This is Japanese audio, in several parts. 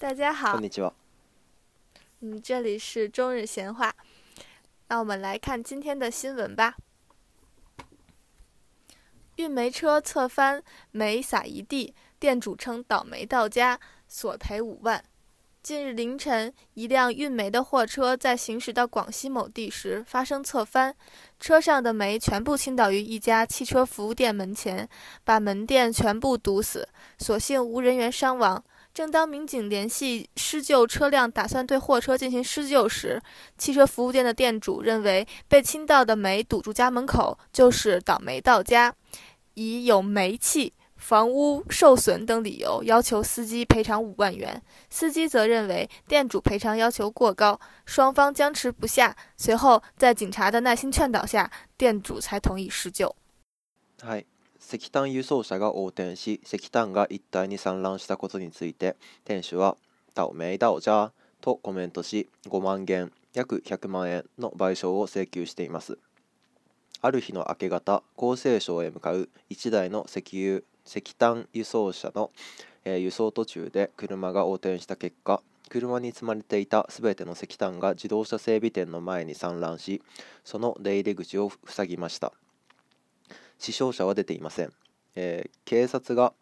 大家好こん，にちは。嗯，这里是中日闲话。那我们来看今天的新闻吧。运煤车侧翻，煤撒一地，店主称倒霉到家，索赔五万。近日凌晨，一辆运煤的货车在行驶到广西某地时发生侧翻，车上的煤全部倾倒于一家汽车服务店门前，把门店全部堵死，所幸无人员伤亡。 正当民警联系施救车辆，打算对货车进行施救时，汽车服务店的店主认为被倾倒的煤堵住家门口，就是倒霉到家，以有煤气、房屋受损等理由要求司机赔偿五万元。司机则认为店主赔偿要求过高，双方僵持不下。随后，在警察的耐心劝导下，店主才同意施救。はい。石炭輸送車が横転し石炭が一帯に散乱したことについて店主は「倒霉だじゃ」とコメントし5万元約100万円の賠償を請求しています。ある日の明け方厚生省へ向かう1台の石油石炭輸送車の、えー輸送途中で車が横転した結果車に積まれていた全ての石炭が自動車整備店の前に散乱しその出入り口を塞ぎました。死傷者は出ていません、えー警察が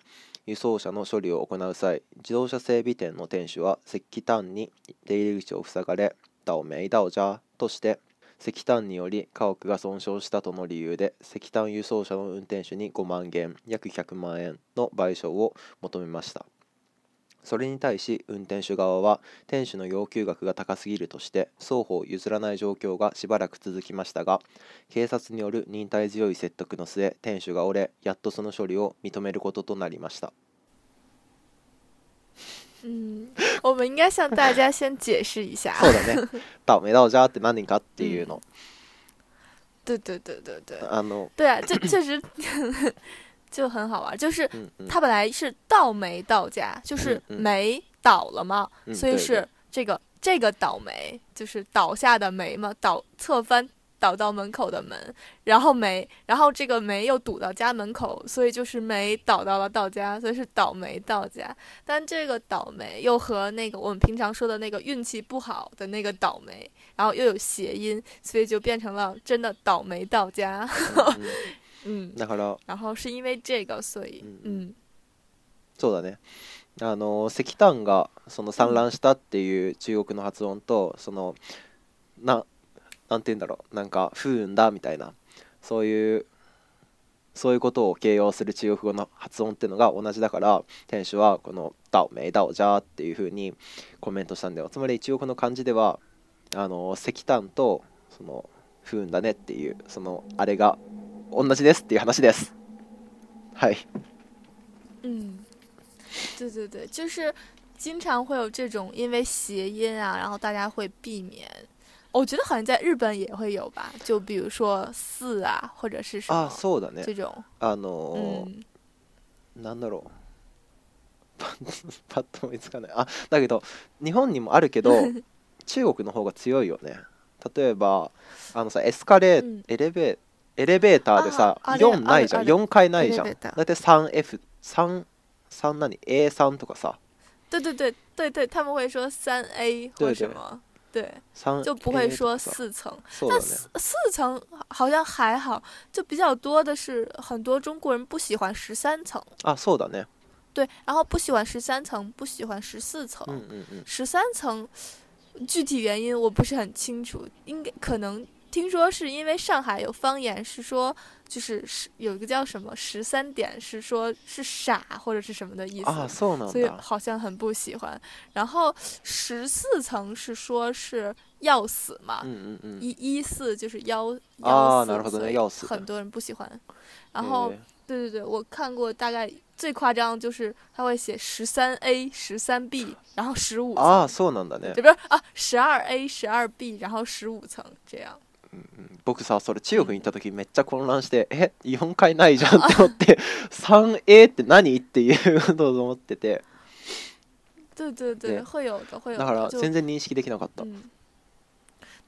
輸送車の処理を行う際自動車整備店の店主は石炭に出入り口を塞がれ「ダオメイダオジャー」として石炭により家屋が損傷したとの理由で石炭輸送車の運転手に5万元約100万円の賠償を求めました。それに対し運転手側は店主の要求額が高すぎるとして双方譲らない状況がしばらく続きましたが警察による忍耐強い説得の末店主が折れやっとその処理を認めることとなりました。嗯，我们应该向大家先解释一下。そうだね。倒霉到家って何かっていうの、对对对对对。あの对啊，这确实就很好玩。就是うんうん它本来是倒霉到家，就是嗯嗯煤倒了嘛，嗯对所以是这个这个倒霉，就是倒下的煤嘛，倒侧翻倒到门口的门，然后煤，然后这个煤又堵到家门口，所以就是煤倒到了到家，所以是倒霉到家。但这个倒霉又和那个我们平常说的那个运气不好的那个倒霉，然后又有谐音，所以就变成了真的倒霉到家。 だから。然后是因为这个，所以そうだね。あの石炭がその散乱したっていう中国の発音とそのななんて言うんだろう。なんか不運だみたいな。そういうそういうことを形容する中国語の発音っていうのが同じだから店主はこの「ダオメイダオジャー」っていうふうにコメントしたんだよ。つまり中国の漢字ではあの石炭とその不運だねっていうそのあれが同じですっていう話です。はい。嗯，对对对，就是经常会有这种因为谐音啊，然后大家会避免。我觉得好像在日本也会有吧，就比如说“四”啊，或者是什あ么そうだね。这种，あの嗯，なんだろう。パッと思いつかない。あだけど日本にもあるけど 中国の方が強いよね。例えばあのさエスカレー、うん。エレベエレベーターでさああれ4ないじゃんあるある4階ないじゃんエレベーターだいたい 3F3 3何 A3 とかさ对对对对对，他们会说三 A 或对对什么，对， 3就不会 A 说とかさ四层。そうだね但四四层好像还好，就比较多的是很多中国人不喜欢十三层，あそうだね对，然后不喜欢十三层，不喜欢十四层。うんうんうん十三层，具体原因我不是很清楚，应该可能 听说是因为上海有方言是说，就是是有一个叫什么十三点，是说是傻或者是什么的意思。あそうなん所以だ好像很不喜欢。然后十四层是说是要死嘛，うんうんうん一一四就是要要死，啊なるほどね所以要死的很多人不喜欢。然后えー对对对，我看过大概最夸张就是他会写十三 A、十三 B，然后十五あ层，そうなんだね这边啊十二 A、十二 B，然后十五层这样。 僕さそれ中国に行った時めっちゃ混乱してえ4階ないじゃんって思って 3A って何っていうことを思ってて。对对对，对会有的会有的。だから就全然認識できなかった。嗯，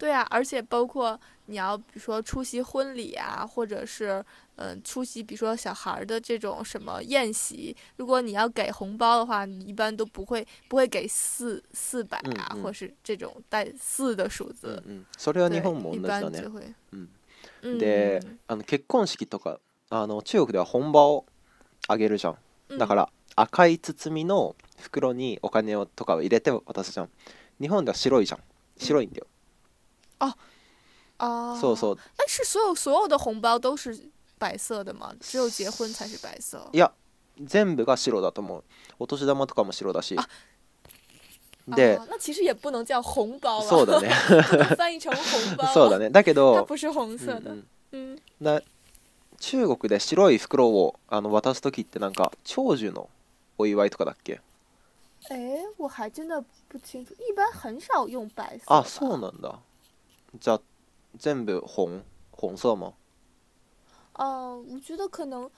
对啊，而且包括你要比如说出席婚礼啊，或者是嗯出席比如说小孩儿的这种什么宴席，如果你要给红包的话，你一般都不会不会给四四百啊，嗯嗯或是这种带四的数うん字。うん、それは对，日本も一同じだね般就。会。うん、嗯であの結婚式とかあの中国では本場をあげるじゃん。嗯だから赤い包みの袋にお金をとかを入れて渡すじゃん。日本では白いじゃん。白いんだよ。 啊，そうそう。但是所有所有的红包都是白色的吗？只有结婚才是白色い。や全部が白だと思う。お年玉とかも白だし。で、啊那其实也不能叫红包了，そうだね。翻译成红包。そうだね。だけ它ど、不是红うん色的。うん嗯，な中国で白い袋をあの渡す時ってなんか長寿のお祝いとかだっけ？哎，我还真的不清楚，一般很少用白色。あそう。なんだじゃあ全部红红色吗嗯、我觉得可能，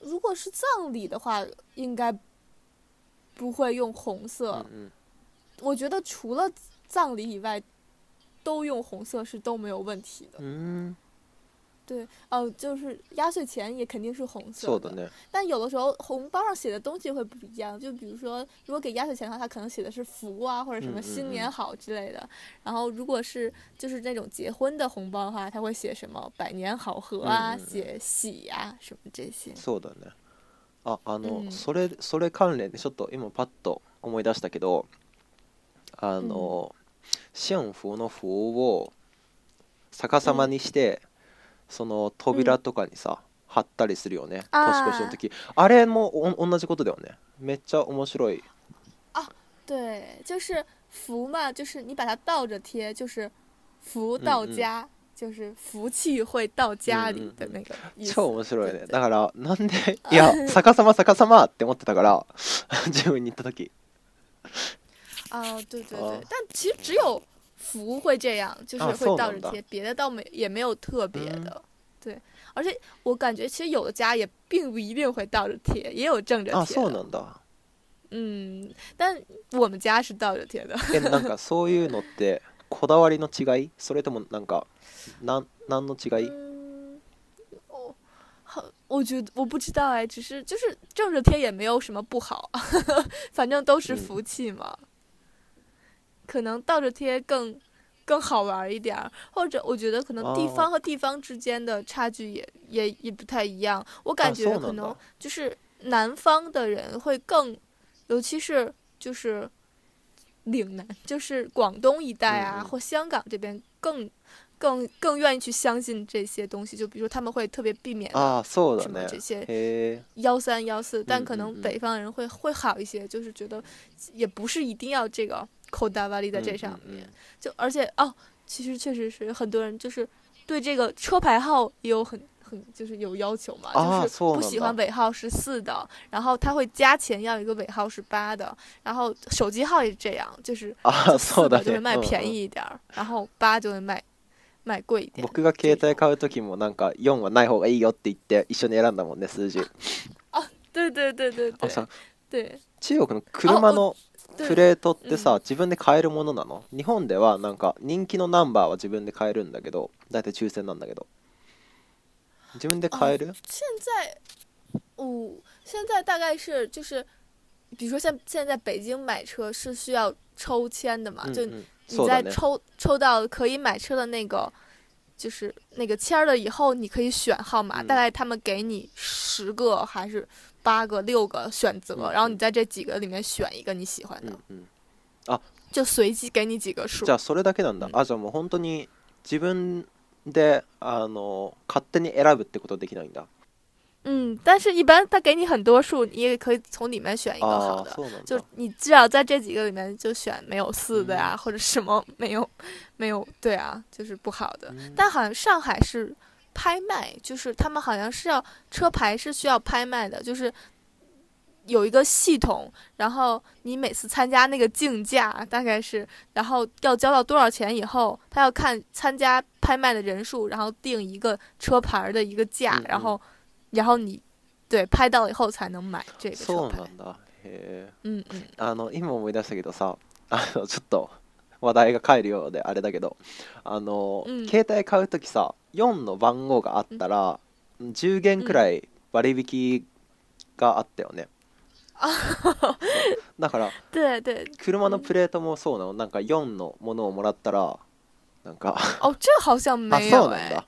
如果是葬礼的话，应该不会用红色。うんうん我觉得除了葬礼以外，都用红色是都没有问题的。うーん 对，呃，就是压岁钱也肯定是红色的。そうだね但有的时候红包上写的东西会不一样，就比如说，如果给压岁钱的话，它可能写的是福啊，或者什么嗯嗯新嗯年好之类的。然后如果是就是那种结婚的红包的话，它会写什么百年好合啊，嗯嗯嗯写喜啊什么这些。そうだねああの、うんそれそれ関連でちょっと今パッと思い出したけどあの、幸福の符を逆さまにして、 その扉とかにさ、貼ったりするよね年越しの時。あれもお同じことだよね。めっちゃ面白い。对，就是福嘛，就是你把它倒着贴，就是福到嗯嗯家，就是福气会到家里的那个意思。超面白いね。だからなんでいや逆さま逆さまって思ってたから 自分に言った時。哦，对对哦对，但其实只有福会这样，就是啊会そうなんだ倒着贴，别的倒没也没有特别嗯的。对，而且我感觉其实有的家也并不一定会倒着贴，也有正着あ贴的。そうなんだ嗯，但我们家是倒着贴的。えなんかそういうのってこだわりの違いそれともなんかなん何の違い嗯，哦，好，我觉得我不知道哎，只是就是正着贴也没有什么不好，反正都是嗯福气嘛。 可能倒着贴更更好玩儿一点儿，或者我觉得可能地哦方和地方之间的差距也、也也不太一样。我感觉可能そうなんだ就是南方的人会更，尤其是就是岭南，就是广东一带啊，嗯嗯或香港这边更更更愿意去相信这些东西。就比如说他们会特别避免ああそうだ什么ね这些へえ幺三幺四，但可嗯嗯嗯能北方人会会好一些，就是觉得也不是一定要这个 扣大瓦力在这嗯嗯上面。嗯就而且哦，其实确实是很多人就是对这个车牌号也有很很就是有要求嘛，啊就是そうなん不喜欢だ尾号是四的，然后他会加钱要一个尾号是八的，然后手机号也是这样，就是あ就あそうだ四的就会ねうんうん卖便宜一点儿，然后八就会卖卖贵一点。僕が携帯買う時もなんか4はない方がいいよって言って一緒に選んだもんね数字对对对对对あさ对中国の車の对。 プレートってさう自分で買えるものなの日本ではなんか人気のナンバーは自分で買えるんだけど大体抽選なんだけど自分で買える现在，哦，现在大概是就是，比如说像现在北京买车是需要抽签的嘛，就うんうん你そうだね在抽抽到可以买车的那个，就是那个签儿了以后，你可以选号码，嗯大概他们给你十个还是 八个、六个选择，嗯然后你在这几个里面选一个你喜欢的，うんうん就随机给你几个数じ。ゃあそれだけなんだ、うんあじゃあもう本当に自分であの勝手に選ぶってことできないんだ嗯，但是一般他给你很多数，你也可以从里面选一个好的。ああそうなん就だ你至少在这几个里面就选没有四的呀，或者什么没有没有对啊，就是不好的。うん但好像上海是 拍卖，就是他们好像是要车牌是需要拍卖的，就是有一个系统，然后你每次参加那个竞价大概是，然后要交到多少钱以后，他要看参加拍卖的人数，然后定一个车牌的一个价，嗯嗯然后然后你对拍到以后才能买这个车牌そうな。んだへえ嗯嗯あの今思い出したけどさあのちょっと 話題が帰るようであれだけどあの、うん携帯買う時さ 4の番号があったら、10元くらい割引があったよね、だから对对，車のプレートもそうなの。なんか4のものをもらったらなんか哦，这好像あ没有 哎そうなんだ，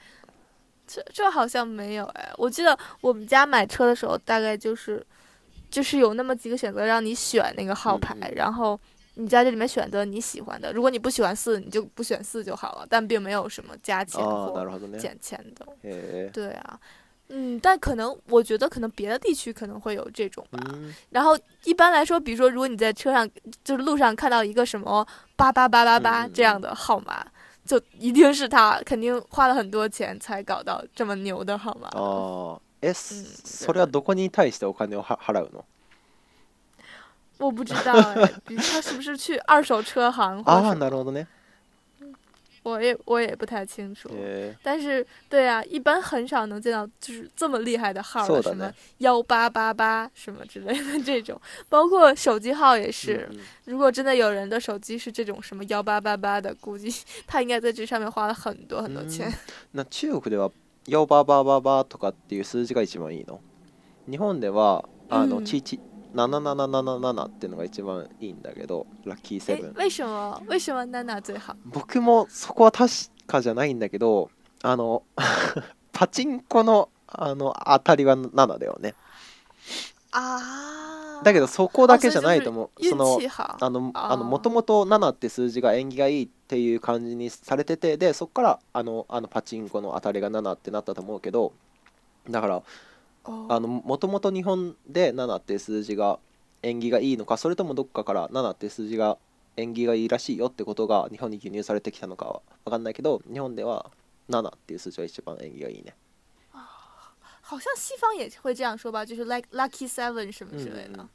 这这好像没有哎。我记得我们家买车的时候，大概就是就是有那么几个选择让你选那个号牌，嗯嗯。然后你在这里面选择你喜欢的。如果你不喜欢四，你就不选四就好了，但并没有什么加钱ああな或るほどね减钱的。へえ对啊，嗯，但可能我觉得可能别的地区可能会有这种吧。うん然后一般来说，比如说，如果你在车上就是路上看到一个什么八八八八八嗯嗯这样的号码，就一定是他，肯定花了很多钱才搞到这么牛的号码。ああえ、うんそれはどこに対してお金をは払うの 我不知道哎，比如他是不是去二手车行或ああ者什么，なるほどね我也我也不太清楚。へえ但是对啊，一般很少能见到就是这么厉害的号的，そうだね什么幺八八八什么之类的这种，包括手机号也是。うんうん如果真的有人的手机是这种什么幺八八八的，估计他应该在这上面花了很多很多钱。な中国では「ヨババババ」とかっていう数字が一番いいの日本ではあの、うんちち 7777っていうのが一番いいんだけどラッキーセ哎ブン，为什么为什么娜娜最好？僕もそこは確かじゃないんだけどあの パチンコのあの当たりは7だよね。啊，だけどそこだけじゃないと思う、运その。あのあのもともと7って数字が縁起がいいっていう感じにされててでそこからあのあのパチンコの当たりが7ってなったと思うけどだから哦あのもともと日本で7っていう数字が縁起がいいのかそれともどっかから7っていう数字が縁起がいいらしいよってことが日本に輸入されてきたのかは分かんないけど日本では7っていう数字が一番縁起がいいね好像西方也会这样说吧，就是 like lucky seven 什么之类的。嗯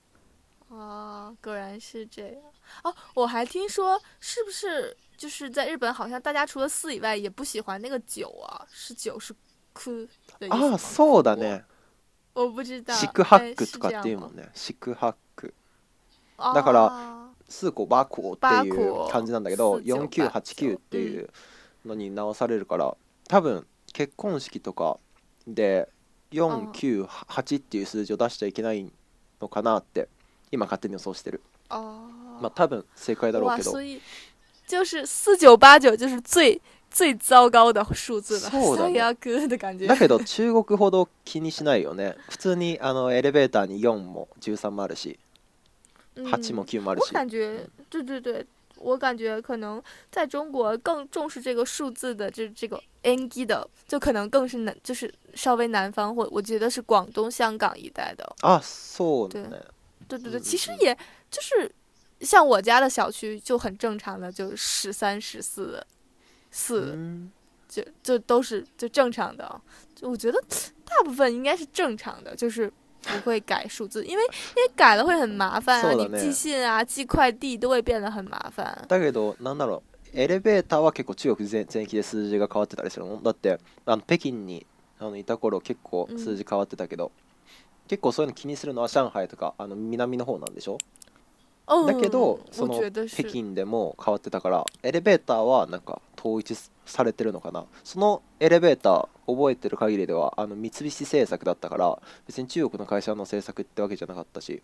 哦，果然是这样。哦，我还听说，是不是就是在日本，好像大家除了四以外，也不喜欢那个九啊？是九是哭的意思吗？ああそうだね我不知道。四苦八哎苦とかっていうもんね。ね四苦八苦だだから数個バコっていう感じなんだけど数九4989っていうのに直されるから多分結婚式とかで498っていう数字を出しちゃいけないのかなって今勝手に予想してる。哦，まあ多分正解だろう哇，けど。所以 就是四九八九就是最最糟糕的数字了，そうだね最悪的感觉。だけど中国ほど気にしないよね普通にあのエレベーターに4も13もあるし嗯8も9もある我し感觉，对对对，我感觉可能在中国更重视这个数字的这这个 N G 的，就可能更是南，就是稍微南方或我觉得是广东、香港一带的。あそうね对对对，嗯其实嗯也就是像我家的小区就很正常的，就十三、十四、う 四，ん就就都是就正常的。就我觉得大部分应该是正常的，就是不会改数字，因为因为改了会很麻烦啊，你そうだね寄信啊、寄快递都会变得很麻烦。だけどなんだろうエレベーターは結構中国全全域で数字が変わってたりするのだってあの北京にあのいた頃結構数字変わってたけど、結構そういうの気にするのは上海とかあの南の方なんでしょ哦， だけどそ我の北京でも変わってたからエレベーターはなんか統一されてるのかな。そのエレベーター覚えてる限りではあの三菱製作だったから別に中国の会社の製作ってわけじゃなかったし。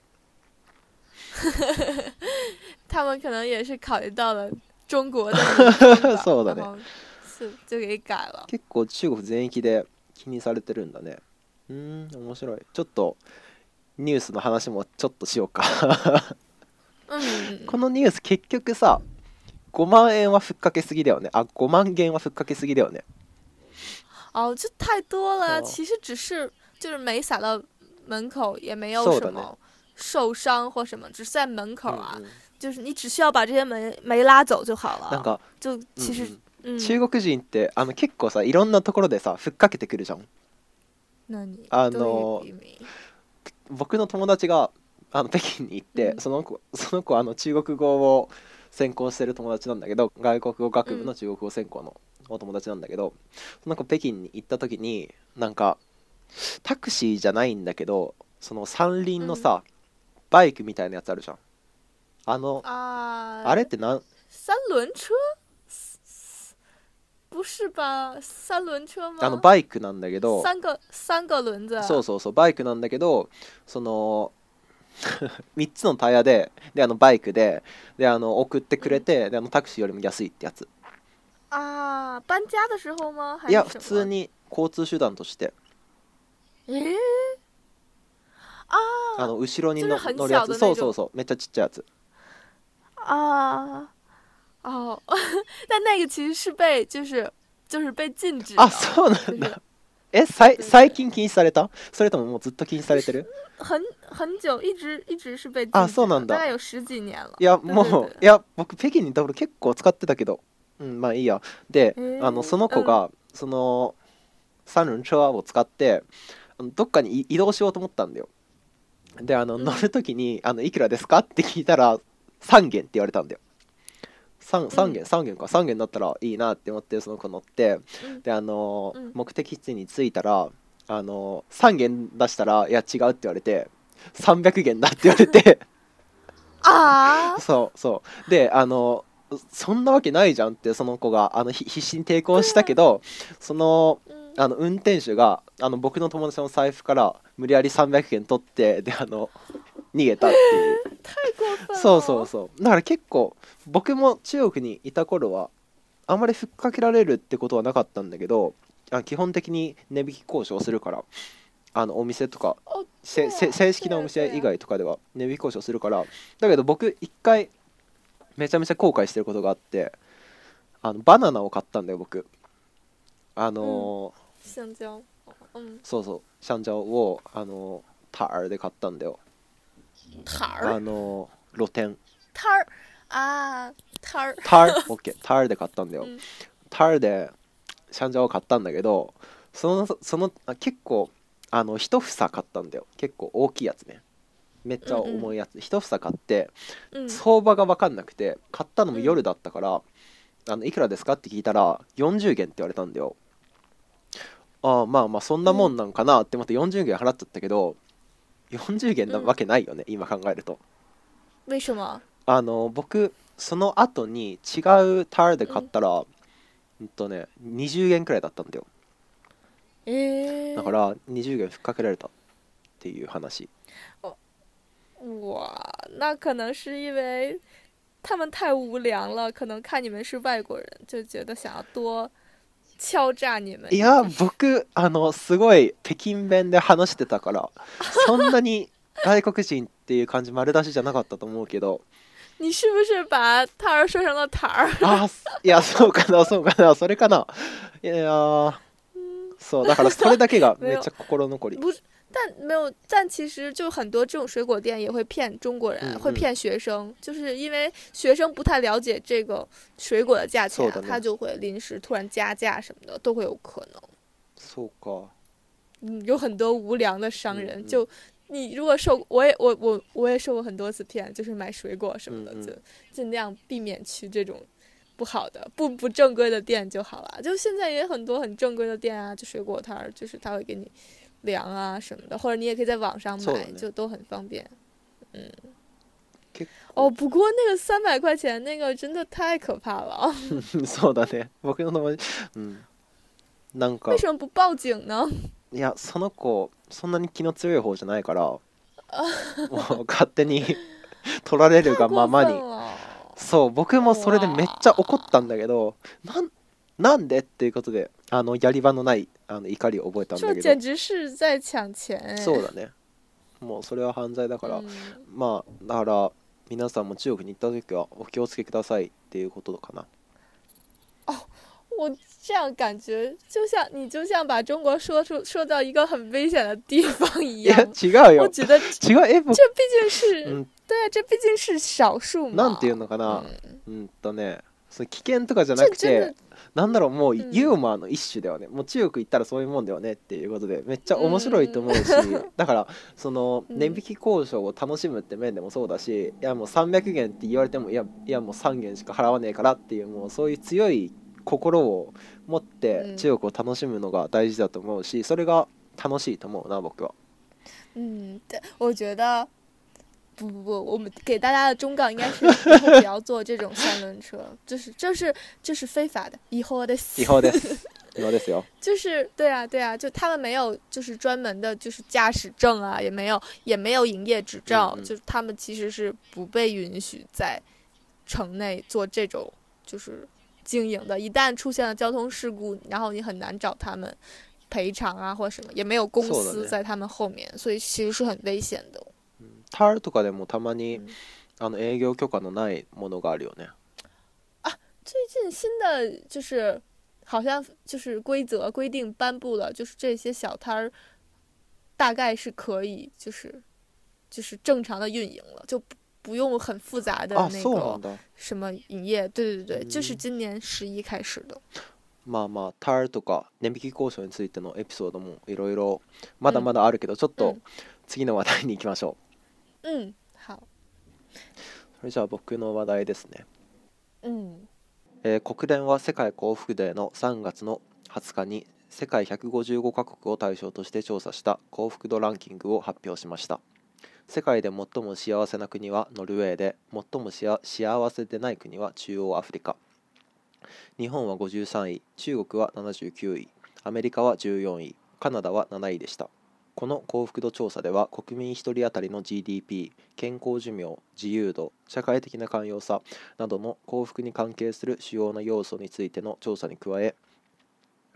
他们可能也是考虑到了中国的 そうだね。改了。結構中国全域で気にされてるんだね。うーん面白い。ちょっとニュースの話もちょっとしようか嗯，このニュース結局さ5万円はふっかけすぎだよね。あ5万元はふっかけすぎだよね。哦，这太多了。哦其实只是就是没撒到门口，也没有什么受伤或什么，只是在门口啊。うんうん就是你只需要把这些煤煤拉走就好了。なんか、就其实うんうん嗯，中国人ってあの結構さいろんなところでさふっかけてくるじゃん。那你あ都の有移民僕の友達があの北京に行って、うんその子その子あの中国語を専攻してる友達なんだけど外国語学部の中国語専攻のお友達なんだけど、その子北京に行った時になんかタクシーじゃないんだけどその三輪のさ、バイクみたいなやつあるじゃんあの啊，あれってなん？三轮车？不是吧？三轮车吗？あのバイクなんだけど三个三个轮子。そうそうそうバイクなんだけどその 3つのタイヤでであのバイクでであの送ってくれて、であのタクシーよりも安いってやつ。啊，搬家的时候吗？还いや普通に交通手段として。诶，あ啊の後ろにの乗るやつ。そうそうそう。めっちゃちっちゃいやつ。啊哦，但那个其实是被就是就是被禁止的，あそうなんだえさい最近禁止されたそれとももうずっと禁止されてる很很久一直一直是被禁止的啊そうなんだ。大概有十几年了。いや对もういや僕北京にいた頃結構使ってたけど。うんまあいいや。であのその子が、その三輪車を使ってどっかにい移動しようと思ったんだよ。であのうん。乗る時にあの「いくらですか?」って聞いたら3元って言われたんだよ 3, 3元3元か。3元だったらいいなって思ってその子乗って。うん。であの、うん。目的地に着いたらあの3元出したら「いや違う」って言われて300元だって言われて。啊，そうそう。であのそんなわけないじゃんってその子があのひ必死に抵抗したけどその嗯あの運転手があの僕の友達の財布から無理やり300円取ってであの逃げたっていう。そうそうそう。だから結構僕も中国にいた頃はあまりふっかけられるってことはなかったんだけどあ基本的に値引き交渉するからあのお店とか正式なお店以。外とかでは値引き交渉するからだけど僕一回めちゃめちゃ後悔してることがあってあのバナナを買ったんだよ僕。あのー对啊香蕉，嗯，そうそう。シャンジャオをあのタールで買ったんだよ摊あ儿の露店摊儿啊摊儿，タール オッケー。タールで買ったんだよ。うん。タールでシャンジャオを買ったんだけどそのそのあ結構あの一房買ったんだよ。結構大きいやつね。めっちゃ重いやつ、一房買って嗯相場が分かんなくて買ったのも夜だったから、あのいくらですかって聞いたら40元って言われたんだよ。ああまあまあそんなもんなんかなって思って40元払っちゃったけど40元なわけないよね、今考えると。为什么？あの僕その後に違うタールで買ったら、うん。とね20元くらいだったんだよ。诶，だから20元ふっかけられたっていう話。哇，那可能是因为他们太无良了，可能看你们是外国人，就觉得想要多敲诈你们。いや僕あのすごい北京弁で話してたから そんなに外国人っていう感じ丸出しじゃなかったと思うけど。你是不是把说成了？あーいやそうかなそうかなそれかな。いやー。そうだからそれだけがめっちゃ 心残り但没有，但其实就很多这种水果店也会骗中国人，嗯会骗学生，就是因为学生不太了解这个水果的价钱、啊，そうだね他就会临时突然加价什么的，都会有可能。そうか嗯，有很多无良的商人，嗯嗯就你如果受，我也我我我也受过很多次骗，就是买水果什么的，嗯嗯就尽量避免去这种不好的、不不正规的店就好了。就现在也很多很正规的店啊，就水果摊儿，就是他会给你 量啊什么的，或者你也可以在网上买，就都很方便。結哦，不过那个三百块钱那个真的太可怕了。そうだね僕の友達うんなんか。为什么不报警呢？いやその子そんなに気の強い方じゃないから。もう勝手に 取られるがままに。そう僕もそれでめっちゃ怒ったんだけどなんなんで？っていうことであのやり場のないあの怒りを覚えたんだけど。这简直是在抢钱。哎！そうだね。もうそれは犯罪だから、嗯まあだから皆さんも中国に行った時はお気をつけくださいっていうことかな。我这样感觉，就像你就像把中国说出说到一个很危险的地方一样。違うよ。我觉得 違う？え僕这毕竟是、うん。对啊，这毕竟是少数嘛。なんていうのかな。うんとねその危険とかじゃなくてなんだろうもううん。ユーモアの一種だよね、もう中国行ったらそういうもんだよねっていうことでめっちゃ面白いと思うし、だからそのうん。値引き交渉を楽しむって面でもそうだしいやもう300元って言われてもいやいやもう3元しか払わねえからっていうもうそういう強い心を持ってうん。中国を楽しむのが大事だと思うしそれが楽しいと思うな僕は。嗯，对，我觉得不不不，我们给大家的忠告应该是以后不要坐这种三轮车，就是这是这是非法的，以后的違法です違法ですよ就是对啊对啊，就他们没有就是专门的就是驾驶证啊，也没有也没有营业执照，嗯嗯就是他们其实是不被允许在城内做这种就是经营的。一旦出现了交通事故，然后你很难找他们赔偿啊或什么，也没有公そうだね司在他们后面，所以其实是很危险的。 タールとかでもたまにうんあの営業許可のないものがあるよね最近新的就是好像就是规则规定颁布了，就是这些小摊儿大概是可以就是就是正常的运营了，就不不用很复杂的あ那个そうなんだ什么营业。对对对这是今年十一开始的。まあまあタールとか値引き交渉についてのエピソードもいろいろまだまだあるけど、ちょっとうん次の話題に行きましょ嗯，好，うそれじゃあ僕の話題ですね。嗯えー国連は世界幸福デーの3月の20日に世界155カ国を対象として調査した幸福度ランキングを発表しました。世界で最も幸せな国はノルウェーで最も幸せでない国は中央アフリカ。日本は53位中国は79位アメリカは14位カナダは7位でしたこの幸福度調査では国民1人当たりの GDP 健康寿命自由度社会的な寛容さなどの幸福に関係する主要な要素についての調査に加え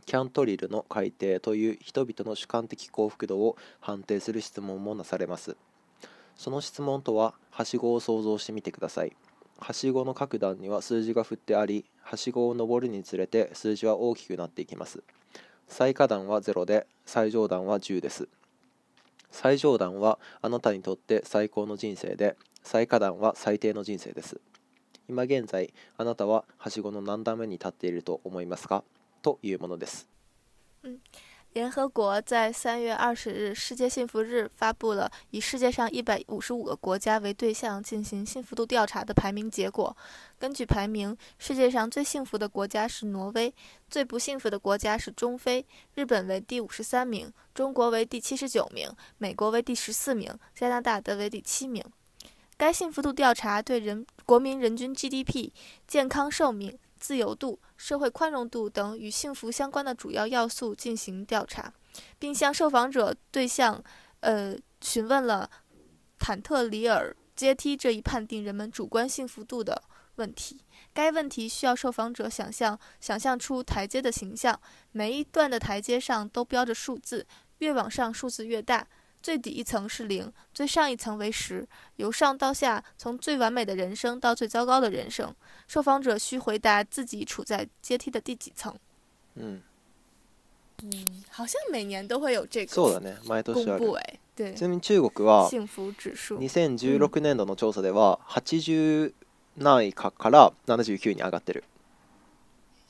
キャントリルの改定という人々の主観的幸福度を判定する質問もなされます。その質問とははしごを想像してみてください。はしごの各段には数字が振ってありはしごを上るにつれて数字は大きくなっていきます。最下段は0で最上段は10です。最上段はあなたにとって最高の人生で最下段は最低の人生です。今現在あなたははしごの何段目に立っていると思いますか？というものです。联合国在三月二十日世界幸福日发布了以世界上一百五十五个国家为对象进行幸福度调查的排名结果。根据排名，世界上最幸福的国家是挪威，最不幸福的国家是中非，日本为第五十三名，中国为第七十九名，美国为第十四名，加拿大则为第七名。该幸福度调查对人国民人均 GDP、健康寿命、自由度、社会宽容度等与幸福相关的主要要素进行调查，并向受访者对象呃询问了坦特里尔阶梯这一判定人们主观幸福度的问题。该问题需要受访者想象想象出台阶的形象，每一段的台阶上都标着数字，越往上数字越大。最底一层是零，最上一层为十，由上到下，从最完美的人生到最糟糕的人生。受访者需回答自己处在阶梯的第几层。うん嗯，好像每年都会有这个そうだね毎公年ある布哎，对ち，なみに中国は幸福指数。 2016年度の調査では80何位かから79に上がってる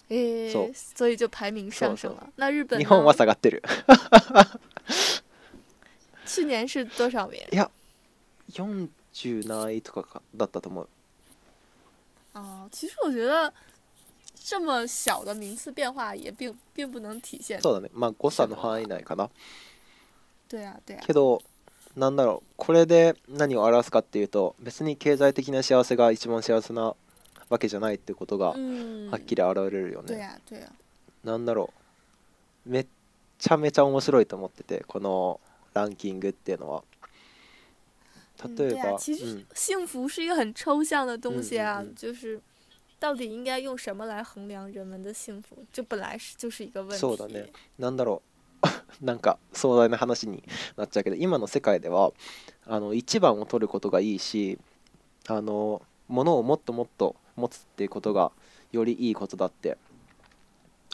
诶そう，所以就排名上升了。那日本呢日本は下がってる 去年是多少名？40何位とかかだったと思う哦，其实我觉得这么小的名次变化也并并不能体现。そうだねまあ誤差の範囲内かな对啊，对啊。けどなんだろうこれで何を表すかっていうと別に経済的な幸せが一番幸せなわけじゃないってことが嗯，はっきり現れるよね、对啊，对啊。なんだろうめっちゃめちゃ面白いと思っててこのランキングっていうのは。嗯例えば、对啊，其实うん幸福是一个很抽象的东西啊，嗯嗯嗯。就是到底应该用什么来衡量人们的幸福？这本来是就是一个问题。そうだね。なんだろう。なんか壮大な話になっちゃうけど今の世界ではあの一番を取ることがいいしあの物をもっともっと持つっていうことがよりいいことだって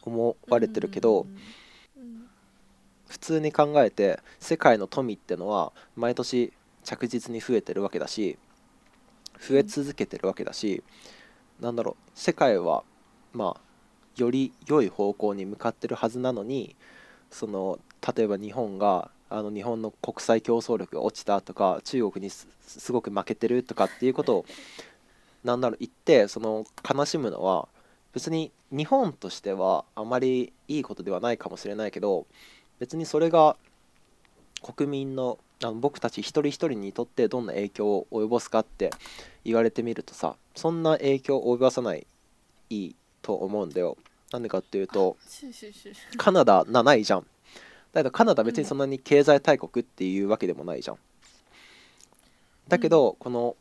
思われてるけど、嗯嗯普通に考えて世界の富ってのは毎年着実に増えてるわけだし増え続けてるわけだし、なんだろう世界はまあより良い方向に向かってるはずなのにその例えば日本があの日本の国際競争力が落ちたとか中国にすごく負けてるとかっていうことをなんだろう言ってその悲しむのは別に日本としてはあまりいいことではないかもしれないけど別にそれが国民のあの僕たち一人一人にとってどんな影響を及ぼすかって言われてみるとさそんな影響を及ぼさないいいと思うんだよ。なんでかっていうとカナダ7位じゃん。だけどカナダ別にそんなに経済大国っていうわけでもないじゃん。だけどこの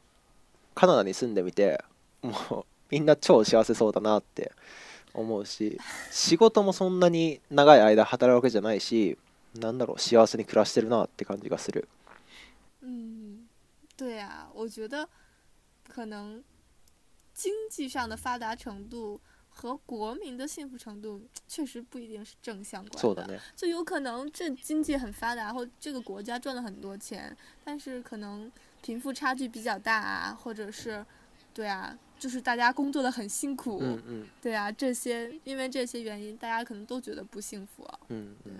カナダに住んでみてもうみんな超幸せそうだなって思うし仕事もそんなに長い間働くわけじゃないしなんだろう幸せに暮らしてるなって感じがする。嗯，对啊，我觉得可能经济上的发达程度和国民的幸福程度确实不一定是正相关的。そうだね。就有可能这经济很发达，或这个国家赚了很多钱，但是可能贫富差距比较大啊，或者是，对啊，就是大家工作的很辛苦，うんうん对啊，这些因为这些原因，大家可能都觉得不幸福啊。うんうん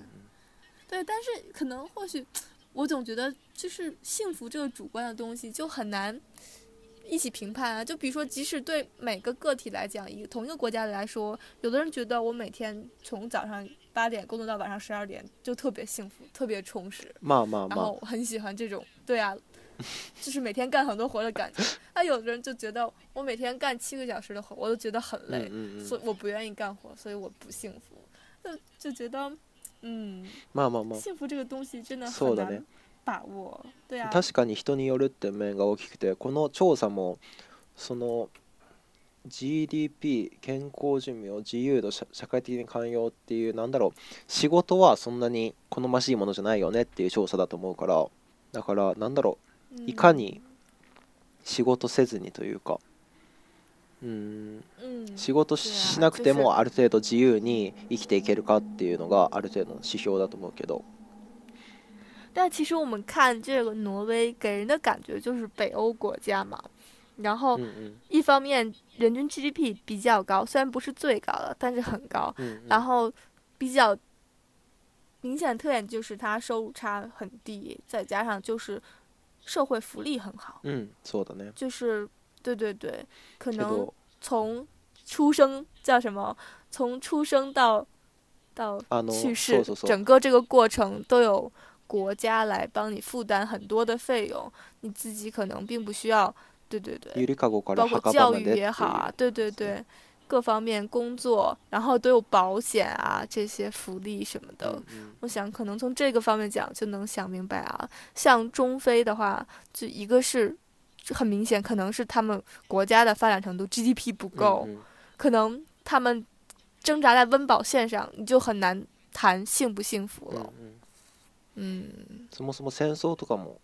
对，但是可能或许，我总觉得就是幸福这个主观的东西就很难一起评判啊。就比如说，即使对每个个体来讲，一个同一个国家来说，有的人觉得我每天从早上八点工作到晚上十二点就特别幸福，特别充实，まあまあ然ま后很喜欢这种，对啊， 就是每天干很多活的感觉。那有的人就觉得我每天干七个小时的活，我都觉得很あ累うん。うんうん所以我不愿意干活，所以我不幸福。就就觉得，嗯，まあまあまあ幸福这个东西真的很难把握。对啊，確かに人によるって面が大きくてこの調査もその GDP 健康寿命自由度社社会的に寛容っていうなんだろう仕事はそんなに好ましいものじゃないよねっていう調査だと思うからだからなんだろういかに仕事せずにというか。うん。嗯，仕事しなくてもある程度自由に生きていけるかっていうのがある程度の指標だと思うけど。但其实我们看这个挪威，给人的感觉就是北欧国家嘛。然后一方面人均 GDP 比较高，虽然不是最高的，但是很高。然后比较明显的特点就是它收入差很低，再加上就是社会福利很好，うんそうだね就是对对对，可け能ど从出生叫什么，从出生到到あの去世そうそうそう整个这个过程都有国家来帮你负担很多的费用，你自己可能并不需要。对对对，ゆりかごから包括墓教育場までっていう也好啊，对对对， 各方面工作，然后都有保险啊，这些福利什么的。うんうん我想可能从这个方面讲就能想明白啊。像中非的话，就一个是就很明显，可能是他们国家的发展程度 GDP 不够，うんうん可能他们挣扎在温饱线上，你就很难谈幸不幸福うんう了。ん嗯そもそも戦争とかも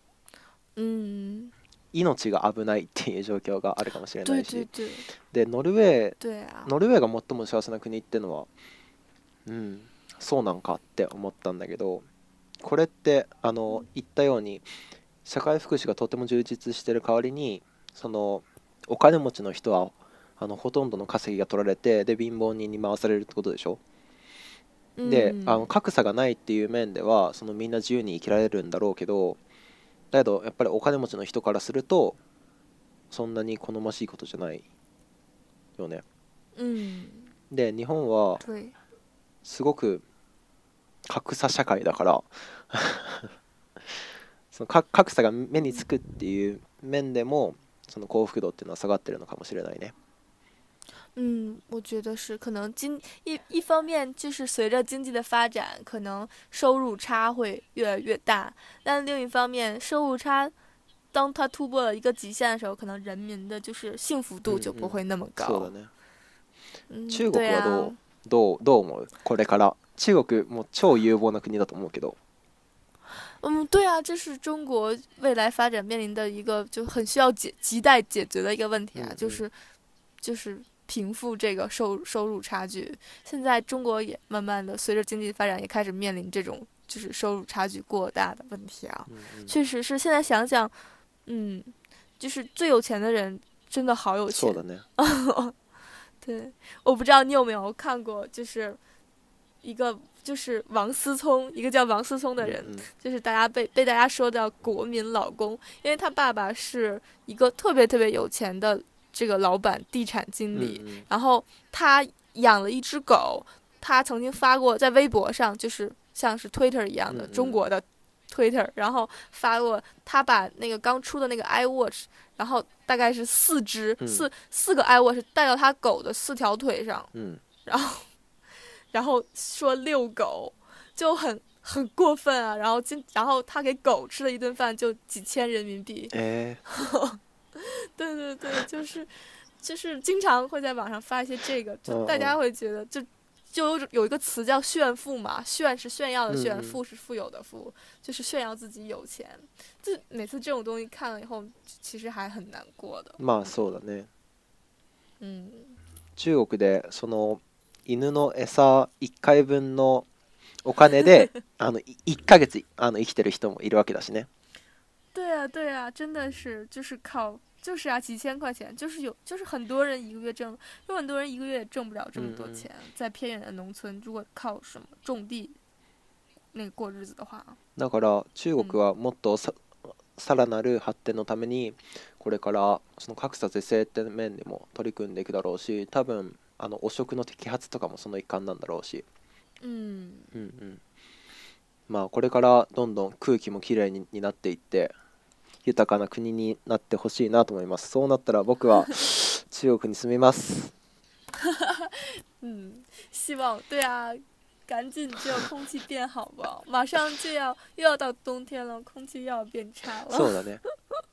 嗯， 命が危ないっていう状況があるかもしれな对いしでノルウェーノルウェーが最も幸せな国ってのはうんそうなんかって思ったんだけどこれってあの言ったように社会福祉がとても充実してる代わりにそのお金持ちの人はあのほとんどの稼ぎが取られてで貧乏人に回されるってことでしょ？で嗯あの格差がないっていう面ではそのみんな自由に生きられるんだろうけどだけどやっぱりお金持ちの人からするとそんなに好ましいことじゃないよね。嗯，で日本は对，すごく格差社会だから そのか格差が目につくっていう面でもその幸福度っていうのは下がってるのかもしれないね嗯，我觉得是，可能经一一方面就是随着经济的发展，可能收入差会越来越大，但另一方面，收入差当它突破了一个极限的时候，可能人民的就是幸福度就不会那么高。そうだね嗯，中国对はどう,、啊，どうどう思うこれから中国もう超有望な国だと思うけど嗯，对啊，这是中国未来发展面临的一个就很需要解亟待解决的一个问题啊，嗯嗯就是就是 平复这个收收入差距。现在中国也慢慢的随着经济发展，也开始面临这种就是收入差距过大的问题啊。うんうん确实是，现在想想，嗯，就是最有钱的人真的好有钱そう。だね对，我不知道你有没有看过，就是一个就是王思聪，一个叫王思聪的人，うんうん就是大家被被大家说叫国民老公，因为他爸爸是一个特别特别有钱的 这个老板地产经理，うんうん然后他养了一只狗，他曾经发过在微博上，就是像是 Twitter 一样的、嗯嗯中国的 Twitter，然后发过他把那个刚出的那个 iWatch，然后大概是四只、嗯四四个 iWatch 戴到他狗的四条腿上，うん然后然后说遛狗就很很过分啊，然后今然后他给狗吃了一顿饭就几千人民币，え 对对对，就是就是经常会在网上发一些这个，就嗯大家会觉得就就有有一个词叫炫富嘛，炫是炫耀的炫，嗯嗯富是富有的富，就是炫耀自己有钱。就每次这种东西看了以后，其实还很难过的。まあそうだね嗯，中国でその犬の餌1回分のお金であのい1ヶ月あの生きてる人もいるわけだしね 对啊对啊，真的是就是靠。就是啊，几千块钱，就是有，就是很多人一个月挣，有很多人一个月也挣不了这么多嗯嗯钱，在偏远的农村，如果靠什么种地，那个过日子的话，だから中国はもっとささらなる発展のためにこれからその格差是正って面でも取り組んでいくだろうし多分あの汚職の摘発とかもその一環なんだろうし、嗯，うんうん、まあこれからどんどん空気もきれいにになっていって 豊かな国になってほしいなと思います。そうなったら僕は 中国に住みます。嗯，希望。对啊，赶紧就空气变好吧，马上就要又要到冬天了，空气又要变差了。そうだね。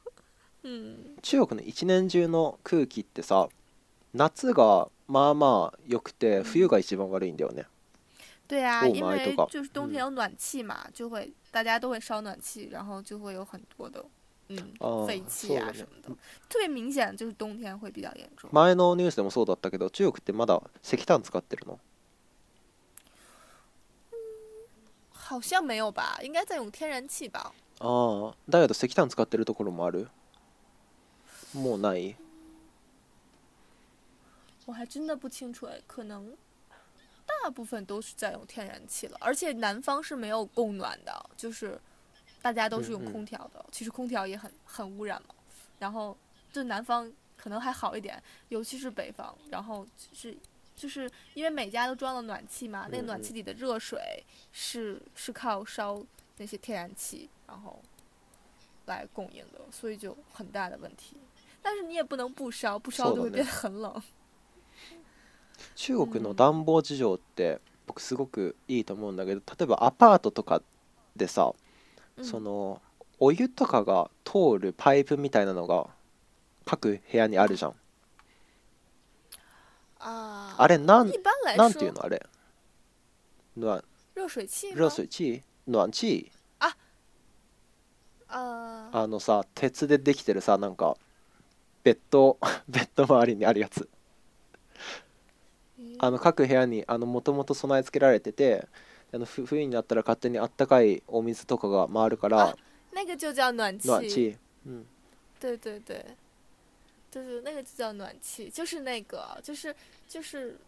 嗯，中国の一年中の空気ってさ夏がまあまあ良くて冬が一番悪いんだよね。对啊，因为就是冬天有暖气嘛，就会大家都会烧暖气，然后就会有很多的嗯あー废气啊そうだね什么的，特别明显就是冬天会比较严重。前のニュースでもそうだったけど中国ってまだ石炭使ってるの好像没有吧，应该在用天然气吧。ああだけど石炭使ってるところもあるもうない我还真的不清楚哎，可能大部分都是在用天然气了，而且南方是没有供暖的，就是 大家都是用嗯嗯空调的。其实空调也很很污染嘛，然后就南方可能还好一点，尤其是北方，然后就是就是因为每家都装了暖气嘛，那个嗯嗯暖气里的热水是是靠烧那些天然气，然后来供应的，所以就很大的问题。但是你也不能不烧，不烧そうだね就会变得很冷。中国の暖房事情って僕すごくいいと思うんだけど例えばアパートとかでさ、 嗯そのお湯とかが通るパイプみたいなのが各部屋にあるじゃん。啊，あれなんなんていう说，の？あれ。暖热水器吗熱水器暖气呃，あ。のさ鉄でできてるさなんかベッド ベッド周りにあるやつ。诶あの各部屋にあのもともと備え付けられててあのふ冬になったら勝手にあったかいお水とかが回るから啊那个就叫暖气，暖气、うん、对对对，就是那个就叫暖气，就是那个就是就是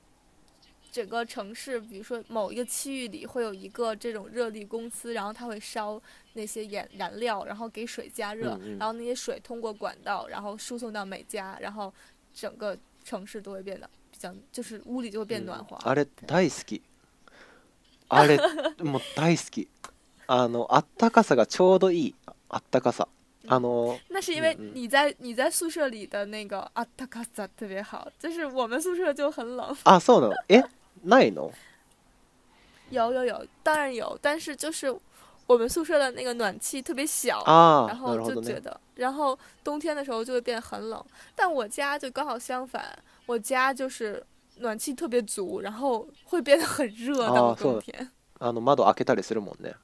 整个城市，比如说某一个区域里会有一个这种热力公司，然后它会烧那些燃燃料，然后给水加热，嗯嗯然后那些水通过管道，然后输送到每家，然后整个城市都会变得比较，就是屋里就会变暖和。あれ大好き あれもう大好きあのあったかさがちょうどいいあったかさあの那是因为嗯嗯你在你在宿舍里的那个啊，塔卡萨特别好，就是我们宿舍就很冷。あそうなのえないの有有有，当然有，但是就是我们宿舍的那个暖气特别小，ああ然后なるほどね就觉得，然后冬天的时候就会变得很冷。但我家就刚好相反，我家就是 暖气特别足，然后会变得很热，到了啊そう冬天。あの窓開けたりするもんね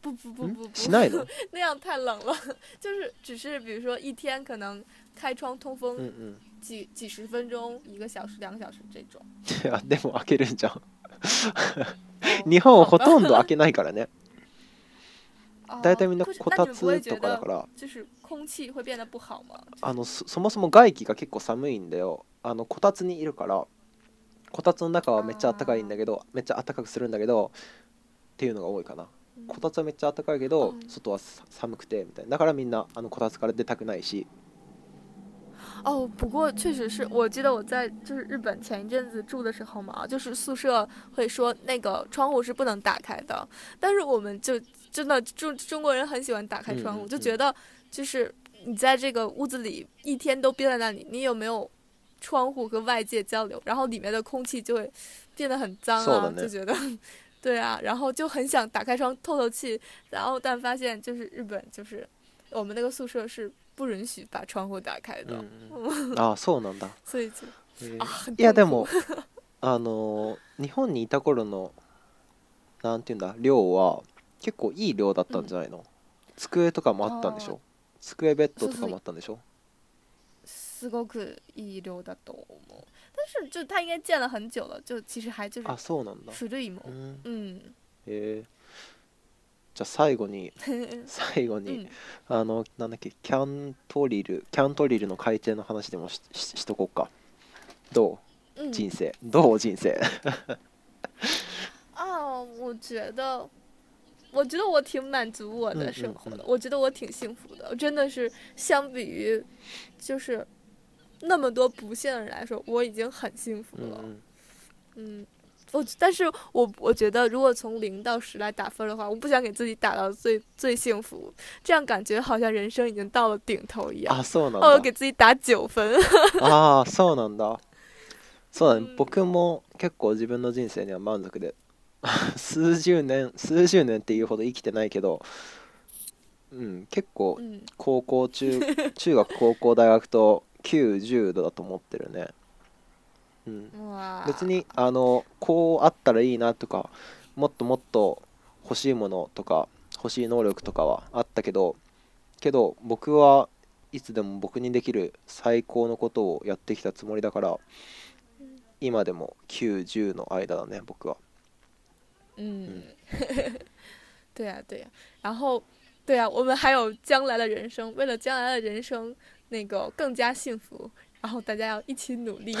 不不不不ん不，しないの那样太冷了，就是只是比如说一天可能开窗通风うんうん几几十分钟、一个小时、两个小时这种。いやでも開けるんじゃん哦日本ほ好吧とんど開けないからね哦 大体みんなこたつとかだから？あのそそもそも外気が結構寒いんだよ。あのこたつにいるからこたつの中はめっちゃ暖かいんだけどめっちゃ暖かくするんだけどっていうのが多いかな。嗯こたつはめっちゃ暖かいけどうん外はさ寒くてみたいな。だからみんなあのこたつから出たくないし。哦，不过确实是我记得我在就是日本前一阵子住的时候嘛，就是宿舍会说那个窗户是不能打开的，但是我们就真的中中国人很喜欢打开窗户，嗯嗯就觉得就是你在这个屋子里一天都憋在那里，你有没有窗户和外界交流？然后里面的空气就会变得很脏啊，そうだね就觉得对啊，然后就很想打开窗透透气，然后但发现就是日本就是我们那个宿舍是不允许把窗户打开的，うんうん、あそうなんだ、所以就へえ啊，很いやで痛苦もあの日本にいた頃のなんていうんだ寮は 結構いい寮だったんじゃないの、机とかもあったんでしょ？机ベッドとかもあったんでしょ？すごくいい量だと思う。但是就他应该建了很久了，就其实还就是あそうなんだ。古いもん。うん。嗯へえじゃあ最後に 最後に、嗯，あのなんだっけキャントリルキャントリルの海底の話でもしししとこうか。どう？嗯人生、どう？人生。啊，我觉得，我觉得我挺满足我的嗯生活的，嗯我觉得我挺幸福的，真的是相比于就是那么多不幸的人来说，我已经很幸福了。うんうん嗯，我但是我我觉得，如果从零到十来打分的话，我不想给自己打到最最幸福，这样感觉好像人生已经到了顶头一样。あそうなん哦，我だ给自己打九分。ああそうなんだそうだね、うん僕も結構自分の人生には満足で 数十年数十年っていうほど生きてないけどうん結構嗯高校中 中学高校大学と90度だと思ってるね。うん。哇，別にあのこうあったらいいなとかもっともっと欲しいものとか欲しい能力とかはあったけどけど僕はいつでも僕にできる最高のことをやってきたつもりだから今でも90の間だね僕は嗯，对呀、对呀、然后对呀、我们还有将来的人生，为了将来的人生那个更加幸福，然后大家要一起努力。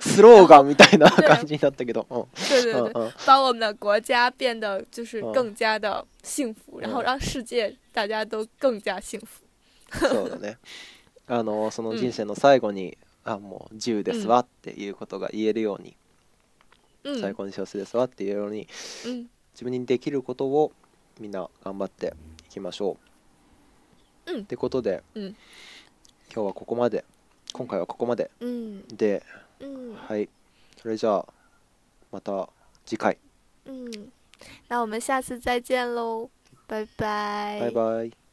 スローガンみたいな对感じになったけど、うん对对对，うんうん把我们的国家变得就是嗯更加的幸福，然后让世界大家都更加幸福。そうだねあのその人生の最後に、あもう10ですわっていうことが言えるように、 最嗯高に幸せですわって言えるように嗯自分にできることをみんな頑張っていきましょう。うん。ってことで、うん。今日はここまで。今回はここまで。嗯で嗯はい。それじゃあまた次回。嗯，那我们下次再见喽，拜拜，バイバイ。